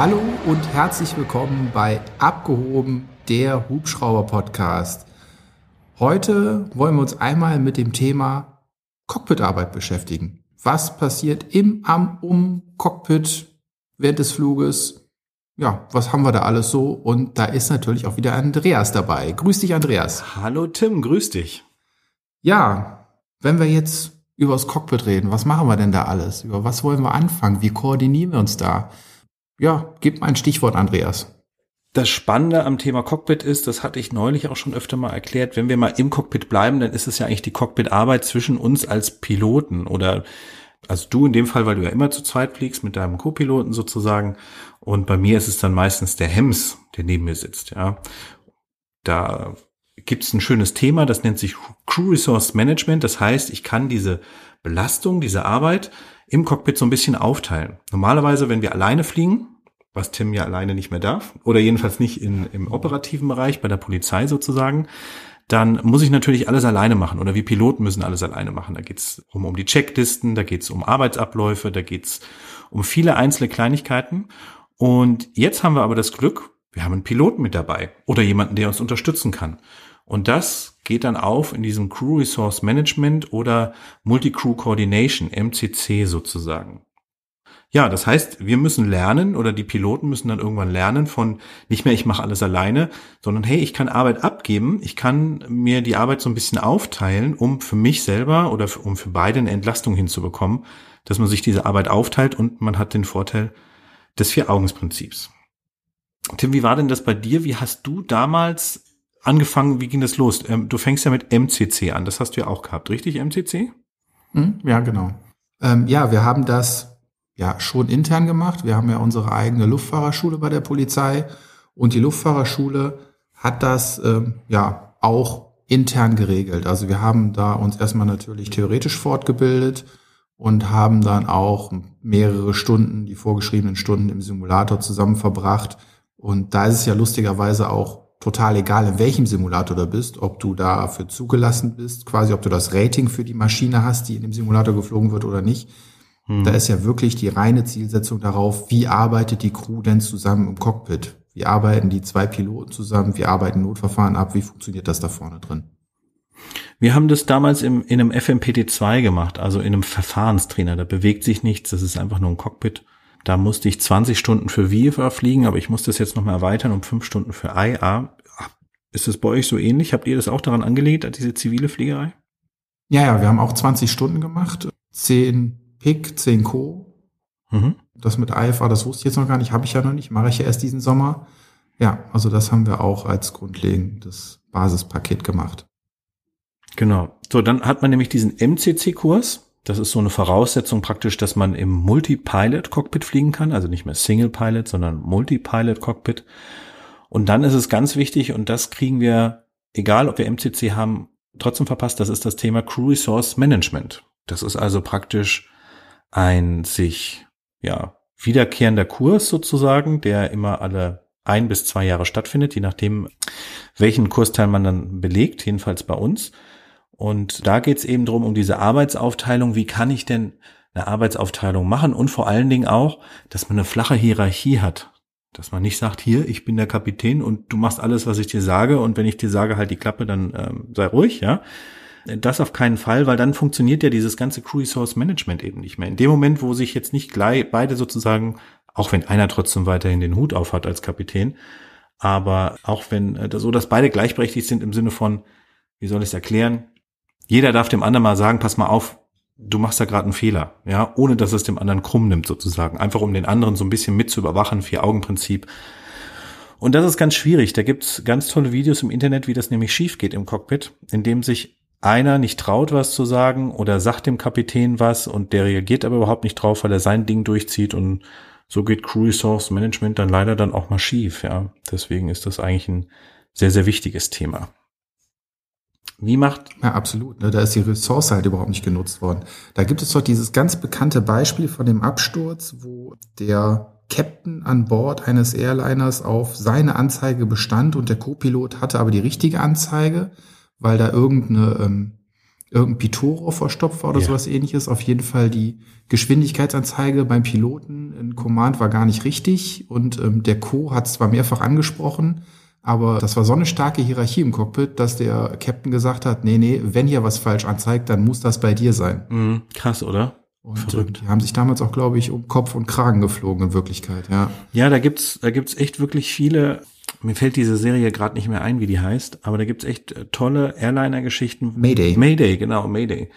Hallo und herzlich willkommen bei Abgehoben, der Hubschrauber-Podcast. Heute wollen wir uns einmal mit dem Thema Cockpitarbeit beschäftigen. Was passiert im, am, um Cockpit während des Fluges? Ja, was haben wir da alles so? Und da ist natürlich auch wieder Andreas dabei. Grüß dich, Andreas. Hallo Tim, grüß dich. Ja, wenn wir jetzt über das Cockpit reden, was machen wir denn da alles? Über was wollen wir anfangen? Wie koordinieren wir uns da? Ja, gib mal ein Stichwort, Andreas. Das Spannende am Thema Cockpit ist, das hatte ich neulich auch schon öfter mal erklärt, wenn wir mal im Cockpit bleiben, dann ist es ja eigentlich die Cockpitarbeit zwischen uns als Piloten oder also du in dem Fall, weil du ja immer zu zweit fliegst mit deinem Co-Piloten sozusagen und bei mir ist es dann meistens der Hems, der neben mir sitzt, ja. Da gibt es ein schönes Thema, das nennt sich Crew Resource Management. Das heißt, ich kann diese Belastung, diese Arbeit im Cockpit so ein bisschen aufteilen. Normalerweise, wenn wir alleine fliegen, was Tim ja alleine nicht mehr darf, oder jedenfalls nicht in, im operativen Bereich, bei der Polizei sozusagen, dann muss ich natürlich alles alleine machen oder wir Piloten müssen alles alleine machen. Da geht's um, um die Checklisten, da geht's um Arbeitsabläufe, da geht's um viele einzelne Kleinigkeiten. Und jetzt haben wir aber das Glück, wir haben einen Piloten mit dabei oder jemanden, der uns unterstützen kann. Und das geht dann auf in diesem Crew Resource Management oder Multi-Crew Coordination, MCC sozusagen. Ja, das heißt, wir müssen lernen oder die Piloten müssen dann irgendwann lernen von nicht mehr ich mache alles alleine, sondern hey, ich kann Arbeit abgeben, ich kann mir die Arbeit so ein bisschen aufteilen, um für mich selber oder für, um für beide eine Entlastung hinzubekommen, dass man sich diese Arbeit aufteilt und man hat den Vorteil des Vier-Augens-Prinzips. Tim, wie war denn das bei dir? Wie hast du damals angefangen, wie ging das los? Ähm, du fängst ja mit MCC an, das hast du ja auch gehabt, richtig, MCC? Hm, ja, genau. Ähm, ja, wir haben das ja schon intern gemacht. Wir haben ja unsere eigene Luftfahrerschule bei der Polizei und die Luftfahrerschule hat das ähm, ja auch intern geregelt. Also wir haben da uns erstmal natürlich theoretisch fortgebildet und haben dann auch mehrere Stunden, die vorgeschriebenen Stunden im Simulator zusammen verbracht. Und da ist es ja lustigerweise auch total egal, in welchem Simulator du bist, ob du dafür zugelassen bist, quasi ob du das Rating für die Maschine hast, die in dem Simulator geflogen wird oder nicht. Hm. Da ist ja wirklich die reine Zielsetzung darauf, wie arbeitet die Crew denn zusammen im Cockpit? Wie arbeiten die zwei Piloten zusammen? Wie arbeiten Notverfahren ab? Wie funktioniert das da vorne drin? Wir haben das damals im, in einem FMPT2 gemacht, also in einem Verfahrenstrainer. Da bewegt sich nichts, das ist einfach nur ein Cockpit. Da musste ich 20 Stunden für VFA fliegen, aber ich muss das jetzt nochmal erweitern um 5 Stunden für IA. Ist das bei euch so ähnlich? Habt ihr das auch daran angelegt, diese zivile Fliegerei? Ja, ja, wir haben auch 20 Stunden gemacht. 10 Pick, 10 Co. Mhm. Das mit IFA, das wusste ich jetzt noch gar nicht, habe ich ja noch nicht, mache ich ja erst diesen Sommer. Ja, also das haben wir auch als grundlegendes Basispaket gemacht. Genau. So, dann hat man nämlich diesen MCC-Kurs. Das ist so eine Voraussetzung praktisch, dass man im Multi-Pilot-Cockpit fliegen kann, also nicht mehr Single-Pilot, sondern Multi-Pilot-Cockpit. Und dann ist es ganz wichtig, und das kriegen wir, egal ob wir MCC haben, trotzdem verpasst, das ist das Thema Crew Resource Management. Das ist also praktisch ein sich, ja, wiederkehrender Kurs sozusagen, der immer alle ein bis zwei Jahre stattfindet, je nachdem, welchen Kursteil man dann belegt, jedenfalls bei uns. Und da geht es eben drum um diese Arbeitsaufteilung. Wie kann ich denn eine Arbeitsaufteilung machen? Und vor allen Dingen auch, dass man eine flache Hierarchie hat. Dass man nicht sagt, hier, ich bin der Kapitän und du machst alles, was ich dir sage. Und wenn ich dir sage, halt die Klappe, dann ähm, sei ruhig, ja. Das auf keinen Fall, weil dann funktioniert ja dieses ganze Crew Resource Management eben nicht mehr. In dem Moment, wo sich jetzt nicht gleich beide sozusagen, auch wenn einer trotzdem weiterhin den Hut auf hat als Kapitän, aber auch wenn äh, so, dass beide gleichberechtigt sind im Sinne von, wie soll ich es erklären? Jeder darf dem anderen mal sagen, pass mal auf, du machst da gerade einen Fehler, ja, ohne dass es dem anderen krumm nimmt sozusagen. Einfach um den anderen so ein bisschen mit zu überwachen, Vier-Augen-Prinzip. Und das ist ganz schwierig. Da gibt's ganz tolle Videos im Internet, wie das nämlich schief geht im Cockpit, indem sich einer nicht traut, was zu sagen oder sagt dem Kapitän was und der reagiert aber überhaupt nicht drauf, weil er sein Ding durchzieht und so geht Crew Resource Management dann leider dann auch mal schief, ja. Deswegen ist das eigentlich ein sehr, sehr wichtiges Thema. Wie macht? Ja, absolut. Ne? Da ist die Ressource halt überhaupt nicht genutzt worden. Da gibt es doch dieses ganz bekannte Beispiel von dem Absturz, wo der Captain an Bord eines Airliners auf seine Anzeige bestand und der Co-Pilot hatte aber die richtige Anzeige, weil da irgendeine ähm, irgendein Pitot verstopft war oder Ja. sowas ähnliches. Auf jeden Fall die Geschwindigkeitsanzeige beim Piloten in Command war gar nicht richtig und ähm, der Co. hat es zwar mehrfach angesprochen, aber das war so eine starke Hierarchie im Cockpit, dass der Captain gesagt hat, nee, nee, wenn hier was falsch anzeigt, dann muss das bei dir sein. Mhm, krass, oder? Und Verrückt. äh, die haben sich damals auch, glaube ich, um Kopf und Kragen geflogen in Wirklichkeit, ja. Ja, da gibt's, da gibt's echt wirklich viele. Mir fällt diese Serie gerade nicht mehr ein, wie die heißt, aber da gibt's echt äh, tolle Airliner-Geschichten. Mayday. Mayday, genau, Mayday.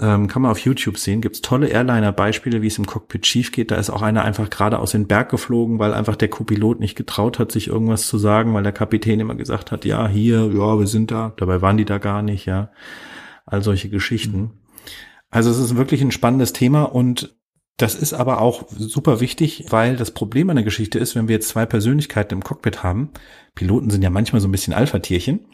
Ähm, kann man auf YouTube sehen. Gibt's tolle Airliner-Beispiele, wie es im Cockpit schief geht. Da ist auch einer einfach gerade aus den Berg geflogen, weil einfach der Co-Pilot nicht getraut hat, sich irgendwas zu sagen, weil der Kapitän immer gesagt hat, ja, hier, ja, wir sind da. Dabei waren die da gar nicht, ja. All solche Geschichten. Also es ist wirklich ein spannendes Thema und das ist aber auch super wichtig, weil das Problem an der Geschichte ist, wenn wir jetzt zwei Persönlichkeiten im Cockpit haben, Piloten sind ja manchmal so ein bisschen Alpha-Tierchen,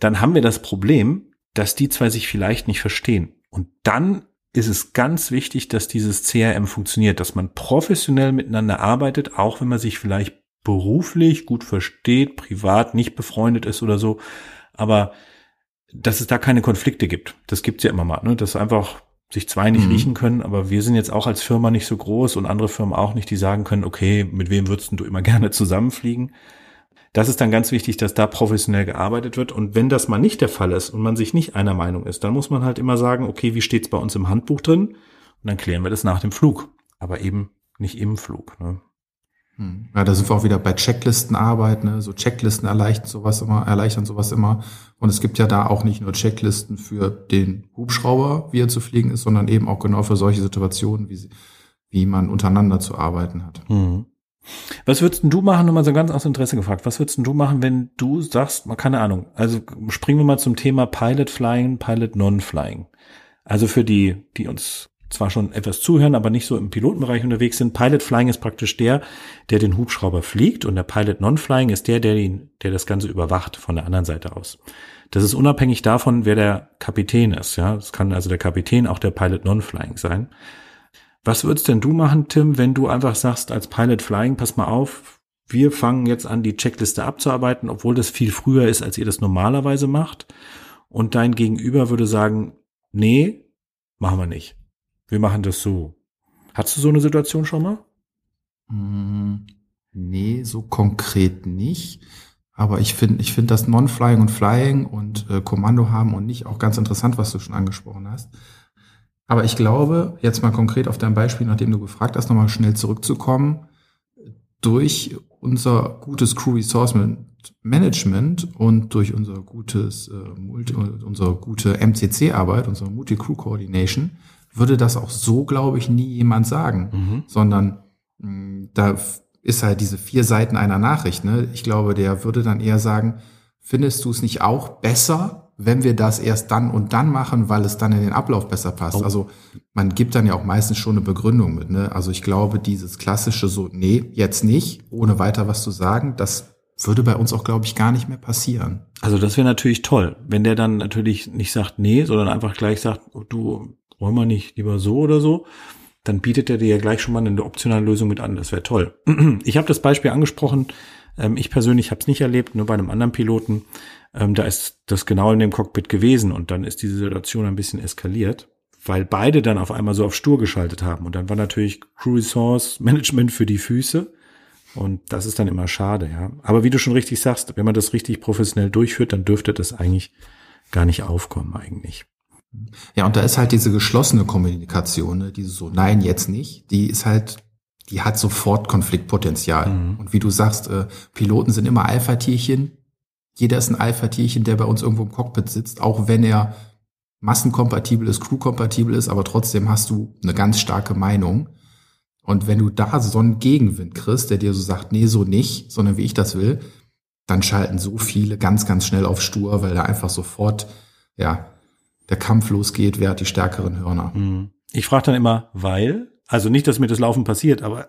dann haben wir das Problem, dass die zwei sich vielleicht nicht verstehen. Und dann ist es ganz wichtig, dass dieses CRM funktioniert, dass man professionell miteinander arbeitet, auch wenn man sich vielleicht beruflich gut versteht, privat nicht befreundet ist oder so. Aber dass es da keine Konflikte gibt. Das gibt's ja immer mal, ne? dass einfach sich zwei nicht Mhm. riechen können, aber wir sind jetzt auch als Firma nicht so groß und andere Firmen auch nicht, die sagen können, okay, mit wem würdest du immer gerne zusammenfliegen? Das ist dann ganz wichtig, dass da professionell gearbeitet wird. Und wenn das mal nicht der Fall ist und man sich nicht einer Meinung ist, dann muss man halt immer sagen, okay, wie steht's bei uns im Handbuch drin? Und dann klären wir das nach dem Flug. Aber eben nicht im Flug. Ne? Hm. Ja, da sind wir auch wieder bei Checklistenarbeit, ne? So Checklisten erleichtern sowas immer, erleichtern sowas immer. Und es gibt ja da auch nicht nur Checklisten für den Hubschrauber, wie er zu fliegen ist, sondern eben auch genau für solche Situationen, wie, sie, wie man untereinander zu arbeiten hat. Mhm. Was würdest du machen, nur mal so ganz aus Interesse gefragt, was würdest du machen, wenn du sagst, keine Ahnung, also springen wir mal zum Thema Pilot Flying, Pilot Non-Flying. Also für die, die uns zwar schon etwas zuhören, aber nicht so im Pilotenbereich unterwegs sind. Pilot Flying ist praktisch der, der den Hubschrauber fliegt und der Pilot Non-Flying ist der, der, ihn, der das Ganze überwacht von der anderen Seite aus. Das ist unabhängig davon, wer der Kapitän ist. Ja, es kann also der Kapitän auch der Pilot Non-Flying sein. Was würdest denn du machen, Tim, wenn du einfach sagst, als Pilot Flying, pass mal auf, wir fangen jetzt an, die Checkliste abzuarbeiten, obwohl das viel früher ist, als ihr das normalerweise macht. Und dein Gegenüber würde sagen, nee, machen wir nicht. Wir machen das so. Hattest du so eine Situation schon mal? Hm, Nee, so konkret nicht. Aber ich finde, ich finde das Non-Flying und Flying und äh, Kommando haben und nicht auch ganz interessant, was du schon angesprochen hast. Aber ich glaube, jetzt mal konkret auf dein Beispiel, nachdem du gefragt hast, nochmal schnell zurückzukommen, durch unser gutes Crew Resource Management und durch unser gutes, äh, Multi, unsere gute MCC-Arbeit, unsere Multi-Crew Coordination, würde das auch so, glaube ich, nie jemand sagen, Mhm. sondern mh, da f- ist halt diese vier Seiten einer Nachricht. Ne? Ich glaube, der würde dann eher sagen, findest du es nicht auch besser, wenn wir das erst dann und dann machen, weil es dann in den Ablauf besser passt? Oh. Also man gibt dann ja auch meistens schon eine Begründung mit. Ne? Also ich glaube, dieses klassische so, nee, jetzt nicht, ohne weiter was zu sagen, das würde bei uns auch, glaube ich, gar nicht mehr passieren. Also das wäre natürlich toll, wenn der dann natürlich nicht sagt, nee, sondern einfach gleich sagt, oh, du wollen wir nicht lieber so oder so, dann bietet er dir ja gleich schon mal eine optionale Lösung mit an. Das wäre toll. Ich habe das Beispiel angesprochen. Ähm, Ich persönlich habe es nicht erlebt, nur bei einem anderen Piloten. Ähm, Da ist das genau in dem Cockpit gewesen und dann ist diese Situation ein bisschen eskaliert, weil beide dann auf einmal so auf stur geschaltet haben. Und dann war natürlich Crew Resource Management für die Füße. Und das ist dann immer schade, ja. Aber wie du schon richtig sagst, wenn man das richtig professionell durchführt, dann dürfte das eigentlich gar nicht aufkommen, eigentlich. Ja, und da ist halt diese geschlossene Kommunikation, ne, diese so, nein, jetzt nicht, die ist halt, die hat sofort Konfliktpotenzial. Mhm. Und wie du sagst, äh, Piloten sind immer Alpha-Tierchen. Jeder ist ein Alpha-Tierchen, der bei uns irgendwo im Cockpit sitzt, auch wenn er massenkompatibel ist, crewkompatibel ist, aber trotzdem hast du eine ganz starke Meinung. Und wenn du da so einen Gegenwind kriegst, der dir so sagt, nee, so nicht, sondern wie ich das will, dann schalten so viele ganz, ganz schnell auf stur, weil da einfach sofort, ja, der Kampf losgeht, wer hat die stärkeren Hörner. Mhm. Ich frage dann immer, weil, also nicht, dass mir das Laufen passiert, aber,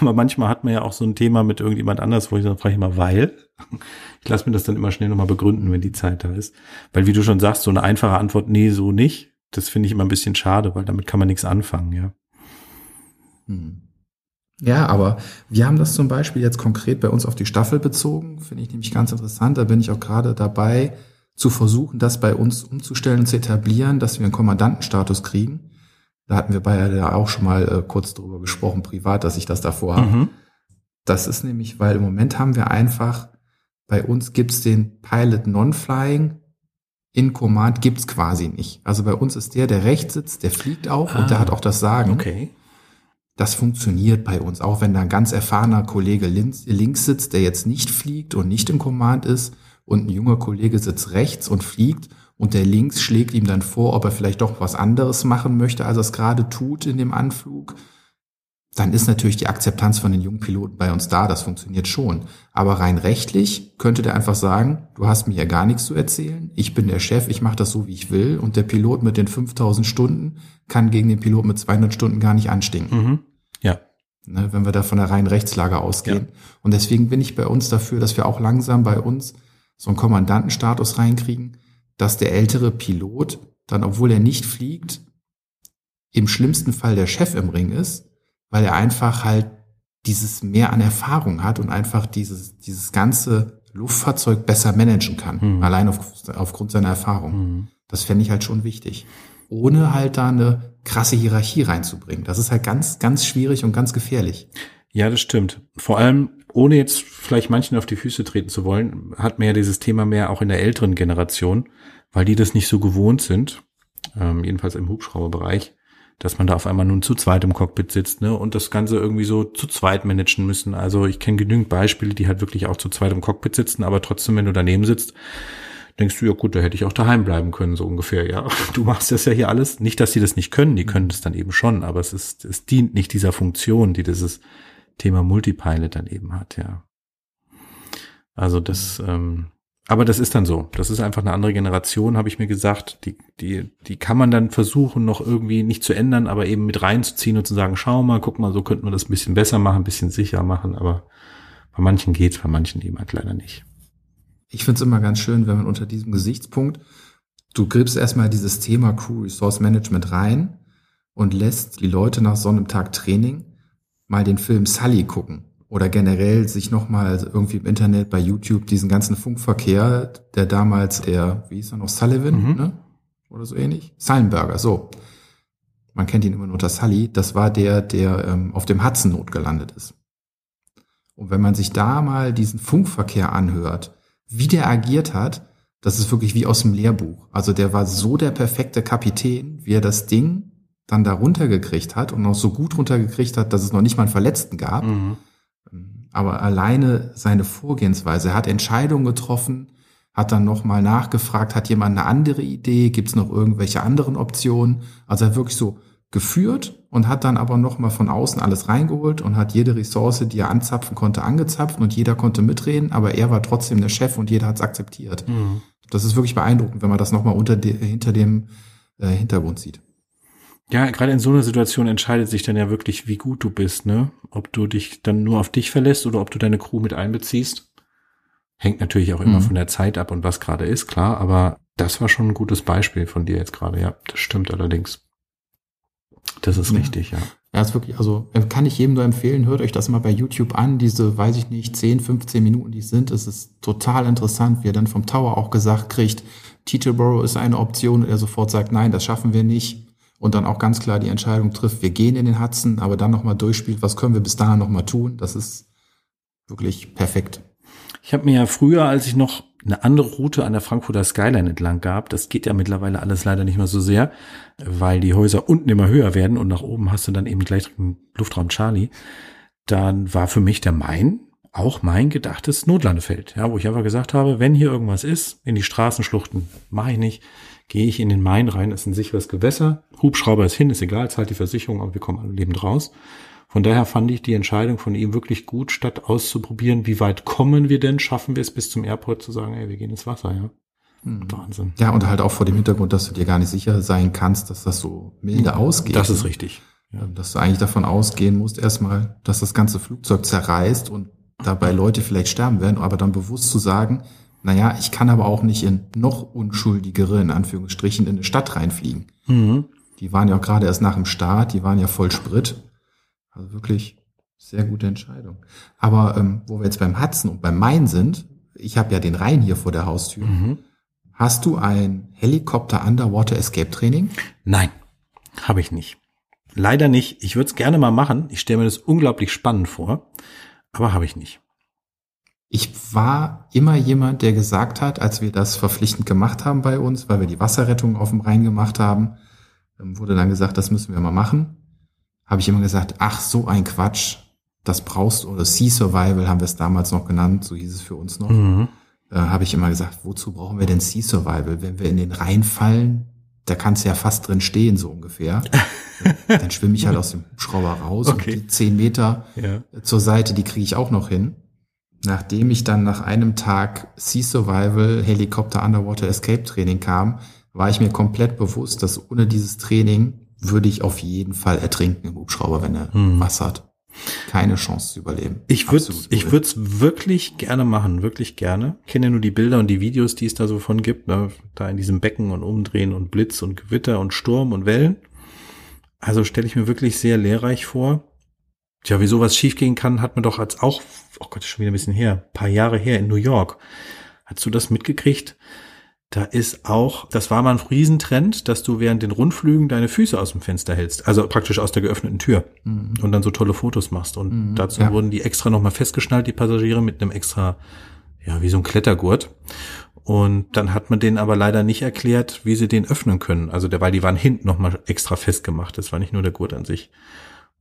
aber manchmal hat man ja auch so ein Thema mit irgendjemand anders, wo ich dann frage ich immer, weil. Ich lasse mir das dann immer schnell nochmal begründen, wenn die Zeit da ist. Weil wie du schon sagst, so eine einfache Antwort, nee, so nicht, das finde ich immer ein bisschen schade, weil damit kann man nichts anfangen, ja. Hm. Ja, aber wir haben das zum Beispiel jetzt konkret bei uns auf die Staffel bezogen, finde ich nämlich ganz interessant. Da bin ich auch gerade dabei zu versuchen, das bei uns umzustellen und zu etablieren, dass wir einen Kommandantenstatus kriegen. Da hatten wir bei ja auch schon mal äh, kurz drüber gesprochen, privat, dass ich das davor habe. Mhm. Das ist nämlich, weil im Moment haben wir einfach, bei uns gibt's den Pilot Non-Flying, in Command gibt's quasi nicht. Also bei uns ist der, der rechts sitzt, der fliegt auch ah, und der hat auch das Sagen. Okay. Das funktioniert bei uns, auch wenn da ein ganz erfahrener Kollege links, links sitzt, der jetzt nicht fliegt und nicht im Command ist und ein junger Kollege sitzt rechts und fliegt und der links schlägt ihm dann vor, ob er vielleicht doch was anderes machen möchte, als er es gerade tut in dem Anflug dann ist natürlich die Akzeptanz von den jungen Piloten bei uns da, das funktioniert schon. Aber rein rechtlich könnte der einfach sagen, du hast mir ja gar nichts zu erzählen, ich bin der Chef, ich mache das so, wie ich will und der Pilot mit den 5000 Stunden kann gegen den Pilot mit 200 Stunden gar nicht anstinken. Mhm. Ja. Ne, wenn wir da von der reinen Rechtslage ausgehen. Ja. Und deswegen bin ich bei uns dafür, dass wir auch langsam bei uns so einen Kommandantenstatus reinkriegen, dass der ältere Pilot dann, obwohl er nicht fliegt, im schlimmsten Fall der Chef im Ring ist, weil er einfach halt dieses mehr an Erfahrung hat und einfach dieses, dieses ganze Luftfahrzeug besser managen kann, mhm. allein auf, aufgrund seiner Erfahrung. Mhm. Das fände ich halt schon wichtig. Ohne halt da eine krasse Hierarchie reinzubringen. Das ist halt ganz, ganz schwierig und ganz gefährlich. Ja, das stimmt. Vor allem, ohne jetzt vielleicht manchen auf die Füße treten zu wollen, hat man ja dieses Thema mehr auch in der älteren Generation, weil die das nicht so gewohnt sind, ähm, jedenfalls im Hubschrauberbereich, dass man da auf einmal nun zu zweit im Cockpit sitzt ne, und das Ganze irgendwie so zu zweit managen müssen. Also ich kenne genügend Beispiele, die halt wirklich auch zu zweit im Cockpit sitzen, aber trotzdem, wenn du daneben sitzt, denkst du, ja gut, da hätte ich auch daheim bleiben können, so ungefähr. Ja, du machst das ja hier alles. Nicht, dass sie das nicht können, die können das dann eben schon, aber es ist, es dient nicht dieser Funktion, die dieses Thema Multipilot dann eben hat, ja. Also das, ähm, aber das ist dann so. Das ist einfach eine andere Generation, habe ich mir gesagt. Die, die, die kann man dann versuchen, noch irgendwie nicht zu ändern, aber eben mit reinzuziehen und zu sagen, schau mal, guck mal, so könnte man das ein bisschen besser machen, ein bisschen sicher machen. Aber bei manchen geht's, bei manchen eben halt leider nicht. Ich finde es immer ganz schön, wenn man unter diesem Gesichtspunkt, du gibst erstmal dieses Thema Crew Resource Management rein und lässt die Leute nach so einem Tag Training mal den Film Sully gucken oder generell sich nochmal irgendwie im Internet bei YouTube diesen ganzen Funkverkehr, der damals der, wie hieß er noch, Sullivan, mhm. ne? Oder so ähnlich? Sullenberger, so. Man kennt ihn immer nur unter Sully. Das war der, der ähm, auf dem Hudson Not gelandet ist. Und wenn man sich da mal diesen Funkverkehr anhört, wie der agiert hat, das ist wirklich wie aus dem Lehrbuch. Also der war so der perfekte Kapitän, wie er das Ding dann da runtergekriegt hat und noch so gut runtergekriegt hat, dass es noch nicht mal einen Verletzten gab. Mhm aber alleine seine Vorgehensweise, er hat Entscheidungen getroffen, hat dann nochmal nachgefragt, hat jemand eine andere Idee, gibt es noch irgendwelche anderen Optionen? Also er hat wirklich so geführt und hat dann aber nochmal von außen alles reingeholt und hat jede Ressource, die er anzapfen konnte, angezapft und jeder konnte mitreden, aber er war trotzdem der Chef und jeder hat es akzeptiert. Mhm. Das ist wirklich beeindruckend, wenn man das nochmal unter de, hinter dem äh, Hintergrund sieht. Ja, gerade in so einer Situation entscheidet sich dann ja wirklich, wie gut du bist, ne? Ob du dich dann nur auf dich verlässt oder ob du deine Crew mit einbeziehst. Hängt natürlich auch immer mhm. von der Zeit ab und was gerade ist, klar, aber das war schon ein gutes Beispiel von dir jetzt gerade, ja. Das stimmt allerdings. Das ist ja. richtig, ja. Ja, ist wirklich, also kann ich jedem nur empfehlen, hört euch das mal bei YouTube an, diese, weiß ich nicht, 10, 15 Minuten, die es sind. Es ist total interessant, wie er dann vom Tower auch gesagt kriegt, Teterborough ist eine Option und er sofort sagt, nein, das schaffen wir nicht und dann auch ganz klar die Entscheidung trifft, wir gehen in den Hudson, aber dann nochmal durchspielt, was können wir bis dahin nochmal tun, das ist wirklich perfekt. Ich habe mir ja früher, als ich noch eine andere Route an der Frankfurter Skyline entlang gab, das geht ja mittlerweile alles leider nicht mehr so sehr, weil die Häuser unten immer höher werden und nach oben hast du dann eben gleich den Luftraum Charlie, dann war für mich der Main auch mein gedachtes Notlandefeld, ja, wo ich einfach gesagt habe, wenn hier irgendwas ist, in die Straßenschluchten, mache ich nicht, gehe ich in den Main rein, ist ein sicheres Gewässer, Hubschrauber ist hin, ist egal, zahlt die Versicherung, aber wir kommen alle lebend raus. Von daher fand ich die Entscheidung von ihm wirklich gut, statt auszuprobieren, wie weit kommen wir denn, schaffen wir es bis zum Airport zu sagen, ey, wir gehen ins Wasser, ja. Hm. Wahnsinn. Ja, und halt auch vor dem Hintergrund, dass du dir gar nicht sicher sein kannst, dass das so milde ausgeht. Das ist richtig. Ja. Dass du eigentlich davon ausgehen musst, erstmal, dass das ganze Flugzeug zerreißt und dabei Leute vielleicht sterben werden, aber dann bewusst zu sagen, naja, ich kann aber auch nicht in noch unschuldigere, in Anführungsstrichen, in eine Stadt reinfliegen. Mhm. Die waren ja auch gerade erst nach dem Start, die waren ja voll Sprit. Also wirklich sehr gute Entscheidung. Aber ähm, wo wir jetzt beim Hudson und beim Main sind, ich habe ja den Rhein hier vor der Haustür. Mhm. Hast du ein Helikopter Underwater Escape Training? Nein, habe ich nicht. Leider nicht. Ich würde es gerne mal machen. Ich stelle mir das unglaublich spannend vor, aber habe ich nicht. Ich war immer jemand, der gesagt hat, als wir das verpflichtend gemacht haben bei uns, weil wir die Wasserrettung auf dem Rhein gemacht haben, ähm, wurde dann gesagt, das müssen wir mal machen. Habe ich immer gesagt, ach, so ein Quatsch, das brauchst du, oder Sea Survival haben wir es damals noch genannt, so hieß es für uns noch. Mhm. Äh, habe ich immer gesagt, wozu brauchen wir denn Sea Survival? Wenn wir in den Rhein fallen, da kannst du ja fast drin stehen, so ungefähr. dann schwimme ich halt aus dem Hubschrauber raus okay. und die zehn Meter ja. zur Seite, die kriege ich auch noch hin. Nachdem ich dann nach einem Tag Sea Survival Helikopter Underwater Escape Training kam, war ich mir komplett bewusst, dass ohne dieses Training würde ich auf jeden Fall ertrinken im Hubschrauber, wenn er hm. Wasser hat. Keine Chance zu überleben. Ich würde ich würde es wirklich gerne machen, wirklich gerne. Ich kenne ja nur die Bilder und die Videos, die es da so von gibt, ne? da in diesem Becken und Umdrehen und Blitz und Gewitter und Sturm und Wellen. Also stelle ich mir wirklich sehr lehrreich vor. Tja, wie sowas schiefgehen kann, hat man doch als auch, oh Gott, schon wieder ein bisschen her, paar Jahre her in New York. Hast du das mitgekriegt? Da ist auch, das war mal ein Riesentrend, dass du während den Rundflügen deine Füße aus dem Fenster hältst, also praktisch aus der geöffneten Tür mhm. und dann so tolle Fotos machst. Und mhm, dazu ja. wurden die extra nochmal festgeschnallt, die Passagiere, mit einem extra, ja, wie so ein Klettergurt. Und dann hat man denen aber leider nicht erklärt, wie sie den öffnen können. Also weil die waren hinten nochmal extra festgemacht. Das war nicht nur der Gurt an sich.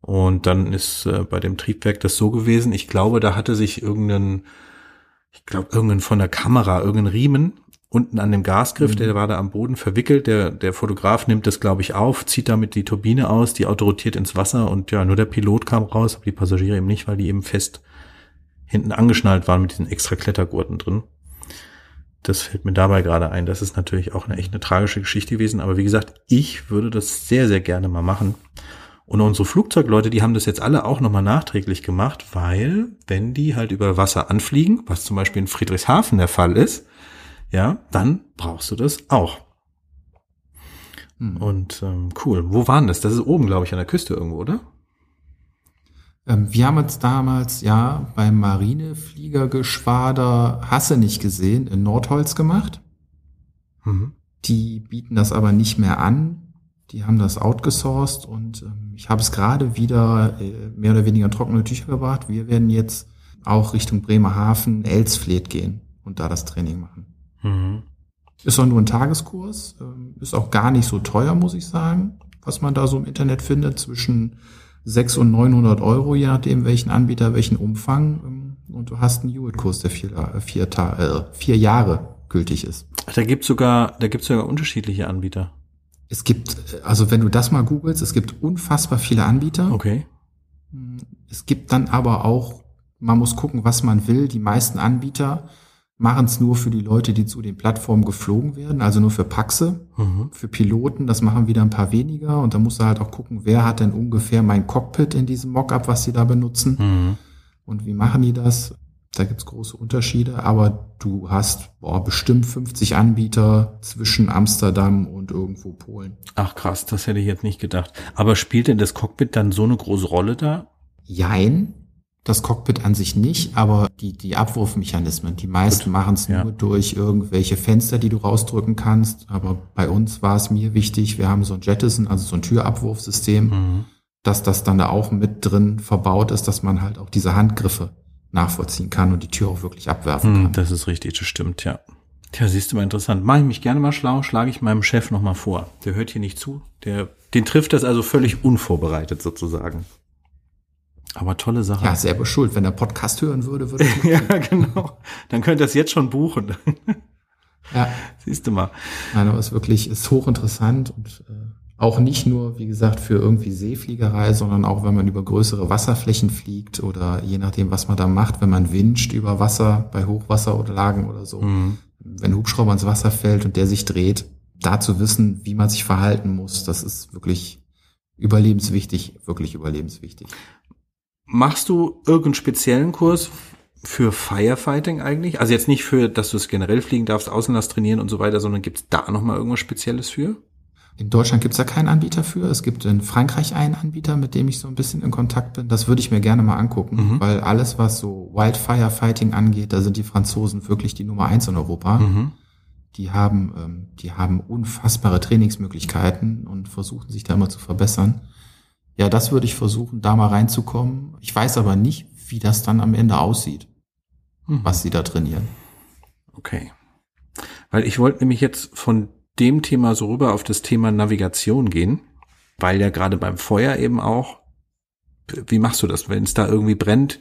Und dann ist äh, bei dem Triebwerk das so gewesen, ich glaube, da hatte sich irgendein, ich glaube, irgendein von der Kamera, irgendein Riemen unten an dem Gasgriff, mhm. der war da am Boden verwickelt. Der, der Fotograf nimmt das, glaube ich, auf, zieht damit die Turbine aus, die Auto rotiert ins Wasser und ja, nur der Pilot kam raus, aber die Passagiere eben nicht, weil die eben fest hinten angeschnallt waren mit diesen extra Klettergurten drin. Das fällt mir dabei gerade ein. Das ist natürlich auch eine echt eine tragische Geschichte gewesen. Aber wie gesagt, ich würde das sehr, sehr gerne mal machen. Und unsere Flugzeugleute, die haben das jetzt alle auch nochmal nachträglich gemacht, weil wenn die halt über Wasser anfliegen, was zum Beispiel in Friedrichshafen der Fall ist, ja, dann brauchst du das auch. Hm. Und ähm, cool. Wo waren das? Das ist oben, glaube ich, an der Küste irgendwo, oder? Ähm, wir haben uns damals ja beim Marinefliegergeschwader Hasse nicht gesehen in Nordholz gemacht. Mhm. Die bieten das aber nicht mehr an. Die haben das outgesourced und ähm, ich habe es gerade wieder äh, mehr oder weniger trockene Tücher gebracht. Wir werden jetzt auch Richtung Bremerhaven, Elsfleth gehen und da das Training machen. Mhm. Ist auch nur ein Tageskurs, äh, ist auch gar nicht so teuer, muss ich sagen, was man da so im Internet findet, zwischen 600 und 900 Euro, je nachdem welchen Anbieter, welchen Umfang. Ähm, und du hast einen Hewitt-Kurs, der vier, äh, vier, äh, vier Jahre gültig ist. Da gibt's sogar, da gibt's sogar unterschiedliche Anbieter. Es gibt, also wenn du das mal googelst, es gibt unfassbar viele Anbieter. Okay. Es gibt dann aber auch, man muss gucken, was man will. Die meisten Anbieter machen es nur für die Leute, die zu den Plattformen geflogen werden, also nur für Paxe, mhm. für Piloten, das machen wieder ein paar weniger und da musst du halt auch gucken, wer hat denn ungefähr mein Cockpit in diesem Mockup, was sie da benutzen mhm. und wie machen die das. Da gibt's große Unterschiede, aber du hast boah, bestimmt 50 Anbieter zwischen Amsterdam und irgendwo Polen. Ach krass, das hätte ich jetzt nicht gedacht. Aber spielt denn das Cockpit dann so eine große Rolle da? Jein, das Cockpit an sich nicht, aber die, die Abwurfmechanismen. Die meisten machen es ja. nur durch irgendwelche Fenster, die du rausdrücken kannst. Aber bei uns war es mir wichtig, wir haben so ein Jettison, also so ein Türabwurfsystem, mhm. dass das dann da auch mit drin verbaut ist, dass man halt auch diese Handgriffe nachvollziehen kann und die Tür auch wirklich abwerfen hm, kann. Das ist richtig, das stimmt, ja. Tja, siehst du mal interessant. Mache ich mich gerne mal schlau, schlage ich meinem Chef nochmal vor. Der hört hier nicht zu. Der, den trifft das also völlig unvorbereitet sozusagen. Aber tolle Sache. Ja, selber schuld. Wenn er Podcast hören würde, würde Ja, genau. Dann könnte er es jetzt schon buchen. ja. Siehst du mal. Nein, aber es ist wirklich, ist hochinteressant und auch nicht nur, wie gesagt, für irgendwie Seefliegerei, sondern auch, wenn man über größere Wasserflächen fliegt oder je nachdem, was man da macht, wenn man winscht über Wasser bei Hochwasser oder Lagen oder so. Mhm. Wenn Hubschrauber ins Wasser fällt und der sich dreht, da zu wissen, wie man sich verhalten muss, das ist wirklich überlebenswichtig, wirklich überlebenswichtig. Machst du irgendeinen speziellen Kurs für Firefighting eigentlich? Also jetzt nicht für, dass du es generell fliegen darfst, Außenlast trainieren und so weiter, sondern gibt es da nochmal irgendwas Spezielles für? In Deutschland gibt es da keinen Anbieter für. Es gibt in Frankreich einen Anbieter, mit dem ich so ein bisschen in Kontakt bin. Das würde ich mir gerne mal angucken, mhm. weil alles, was so Wildfire Fighting angeht, da sind die Franzosen wirklich die Nummer eins in Europa. Mhm. Die haben, ähm, die haben unfassbare Trainingsmöglichkeiten und versuchen sich da immer zu verbessern. Ja, das würde ich versuchen, da mal reinzukommen. Ich weiß aber nicht, wie das dann am Ende aussieht, mhm. was sie da trainieren. Okay. Weil ich wollte nämlich jetzt von dem Thema so rüber auf das Thema Navigation gehen, weil ja gerade beim Feuer eben auch, wie machst du das, wenn es da irgendwie brennt?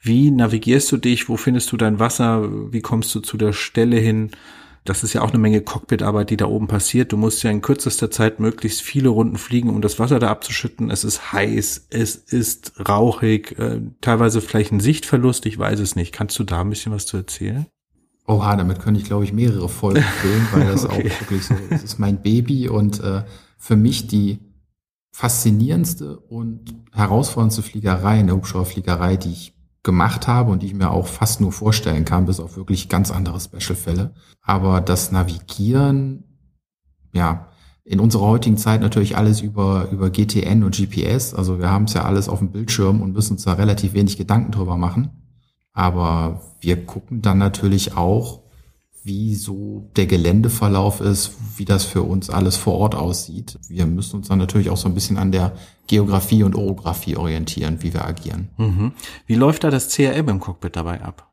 Wie navigierst du dich? Wo findest du dein Wasser? Wie kommst du zu der Stelle hin? Das ist ja auch eine Menge Cockpitarbeit, die da oben passiert. Du musst ja in kürzester Zeit möglichst viele Runden fliegen, um das Wasser da abzuschütten. Es ist heiß, es ist rauchig, äh, teilweise vielleicht ein Sichtverlust, ich weiß es nicht. Kannst du da ein bisschen was zu erzählen? Oha, damit könnte ich, glaube ich, mehrere Folgen füllen, weil das okay. auch wirklich so, das ist mein Baby und äh, für mich die faszinierendste und herausforderndste Fliegerei in der Hubschrauberfliegerei, die ich gemacht habe und die ich mir auch fast nur vorstellen kann, bis auf wirklich ganz andere Special-Fälle. Aber das Navigieren, ja, in unserer heutigen Zeit natürlich alles über, über GTN und GPS. Also wir haben es ja alles auf dem Bildschirm und müssen uns da relativ wenig Gedanken drüber machen. Aber wir gucken dann natürlich auch, wie so der Geländeverlauf ist, wie das für uns alles vor Ort aussieht. Wir müssen uns dann natürlich auch so ein bisschen an der Geografie und Orographie orientieren, wie wir agieren. Mhm. Wie läuft da das CRM im Cockpit dabei ab?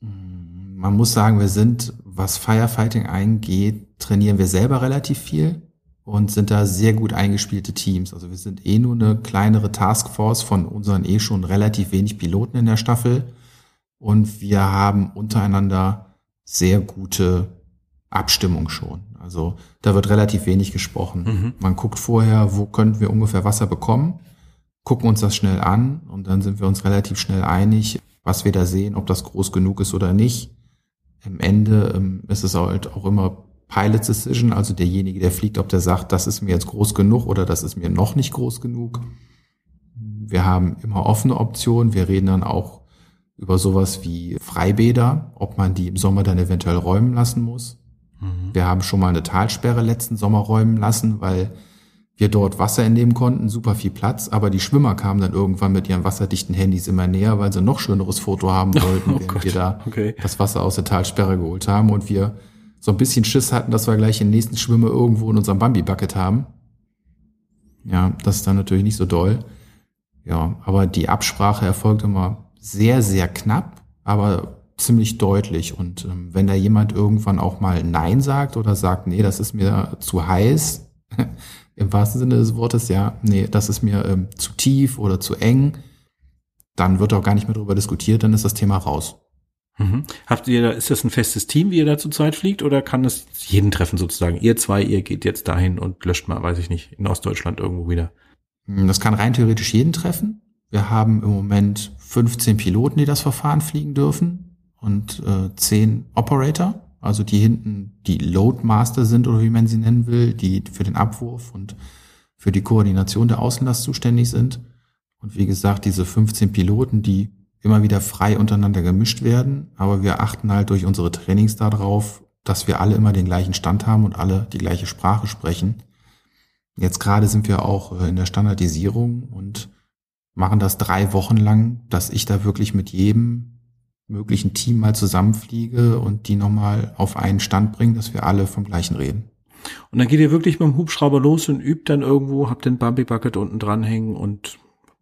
Man muss sagen, wir sind, was Firefighting eingeht, trainieren wir selber relativ viel und sind da sehr gut eingespielte Teams. Also wir sind eh nur eine kleinere Taskforce von unseren eh schon relativ wenig Piloten in der Staffel und wir haben untereinander sehr gute Abstimmung schon. Also da wird relativ wenig gesprochen. Mhm. Man guckt vorher, wo könnten wir ungefähr Wasser bekommen, gucken uns das schnell an und dann sind wir uns relativ schnell einig, was wir da sehen, ob das groß genug ist oder nicht. Am Ende ähm, ist es halt auch immer Pilot Decision, also derjenige, der fliegt, ob der sagt, das ist mir jetzt groß genug oder das ist mir noch nicht groß genug. Wir haben immer offene Optionen. Wir reden dann auch über sowas wie Freibäder, ob man die im Sommer dann eventuell räumen lassen muss. Mhm. Wir haben schon mal eine Talsperre letzten Sommer räumen lassen, weil wir dort Wasser entnehmen konnten, super viel Platz, aber die Schwimmer kamen dann irgendwann mit ihren wasserdichten Handys immer näher, weil sie noch schöneres Foto haben wollten, oh wenn wir da okay. das Wasser aus der Talsperre geholt haben und wir so ein bisschen Schiss hatten, dass wir gleich den nächsten Schwimmer irgendwo in unserem Bambi-Bucket haben. Ja, das ist dann natürlich nicht so doll. Ja, aber die Absprache erfolgt immer sehr, sehr knapp, aber ziemlich deutlich. Und ähm, wenn da jemand irgendwann auch mal Nein sagt oder sagt, nee, das ist mir zu heiß, im wahrsten Sinne des Wortes, ja, nee, das ist mir ähm, zu tief oder zu eng, dann wird auch gar nicht mehr darüber diskutiert, dann ist das Thema raus. Mhm. Habt ihr da, ist das ein festes Team, wie ihr da zu zweit fliegt, oder kann es jeden treffen sozusagen? Ihr zwei, ihr geht jetzt dahin und löscht mal, weiß ich nicht, in Ostdeutschland irgendwo wieder. Das kann rein theoretisch jeden treffen. Wir haben im Moment 15 Piloten, die das Verfahren fliegen dürfen und äh, 10 Operator, also die hinten die Loadmaster sind oder wie man sie nennen will, die für den Abwurf und für die Koordination der Außenlast zuständig sind. Und wie gesagt, diese 15 Piloten, die immer wieder frei untereinander gemischt werden, aber wir achten halt durch unsere Trainings darauf, dass wir alle immer den gleichen Stand haben und alle die gleiche Sprache sprechen. Jetzt gerade sind wir auch äh, in der Standardisierung und machen das drei Wochen lang, dass ich da wirklich mit jedem möglichen Team mal zusammenfliege und die nochmal auf einen Stand bringe, dass wir alle vom gleichen reden. Und dann geht ihr wirklich mit dem Hubschrauber los und übt dann irgendwo, habt den Bumpy Bucket unten dranhängen und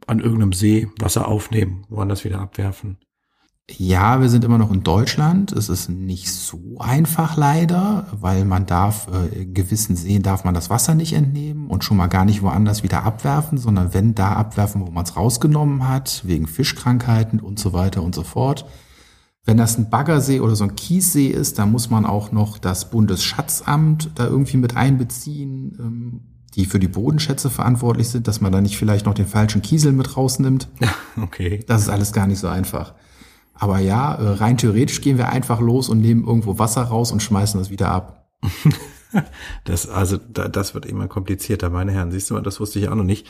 an irgendeinem See Wasser aufnehmen, woanders wieder abwerfen. Ja, wir sind immer noch in Deutschland. Es ist nicht so einfach leider, weil man darf, äh, in gewissen Seen darf man das Wasser nicht entnehmen und schon mal gar nicht woanders wieder abwerfen, sondern wenn da abwerfen, wo man es rausgenommen hat, wegen Fischkrankheiten und so weiter und so fort. Wenn das ein Baggersee oder so ein Kiessee ist, dann muss man auch noch das Bundesschatzamt da irgendwie mit einbeziehen, ähm, die für die Bodenschätze verantwortlich sind, dass man da nicht vielleicht noch den falschen Kiesel mit rausnimmt. Okay. Das ist alles gar nicht so einfach. Aber ja, äh, rein theoretisch gehen wir einfach los und nehmen irgendwo Wasser raus und schmeißen das wieder ab. das, also, das wird immer komplizierter, meine Herren. Siehst du, das wusste ich auch noch nicht,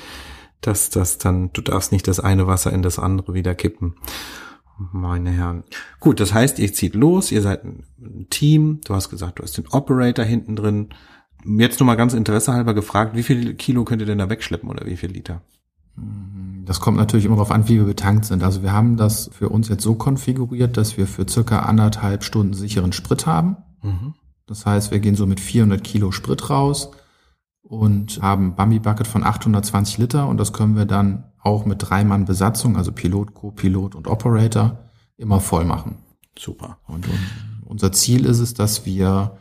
dass das dann, du darfst nicht das eine Wasser in das andere wieder kippen. Meine Herren. Gut, das heißt, ihr zieht los, ihr seid ein Team, du hast gesagt, du hast den Operator hinten drin. Jetzt nur mal ganz interessehalber gefragt, wie viel Kilo könnt ihr denn da wegschleppen oder wie viel Liter? Das kommt natürlich immer darauf an, wie wir betankt sind. Also wir haben das für uns jetzt so konfiguriert, dass wir für circa anderthalb Stunden sicheren Sprit haben. Mhm. Das heißt, wir gehen so mit 400 Kilo Sprit raus und haben Bambi Bucket von 820 Liter und das können wir dann auch mit drei Mann Besatzung, also Pilot, Co-Pilot und Operator, immer voll machen. Super. Und, und unser Ziel ist es, dass wir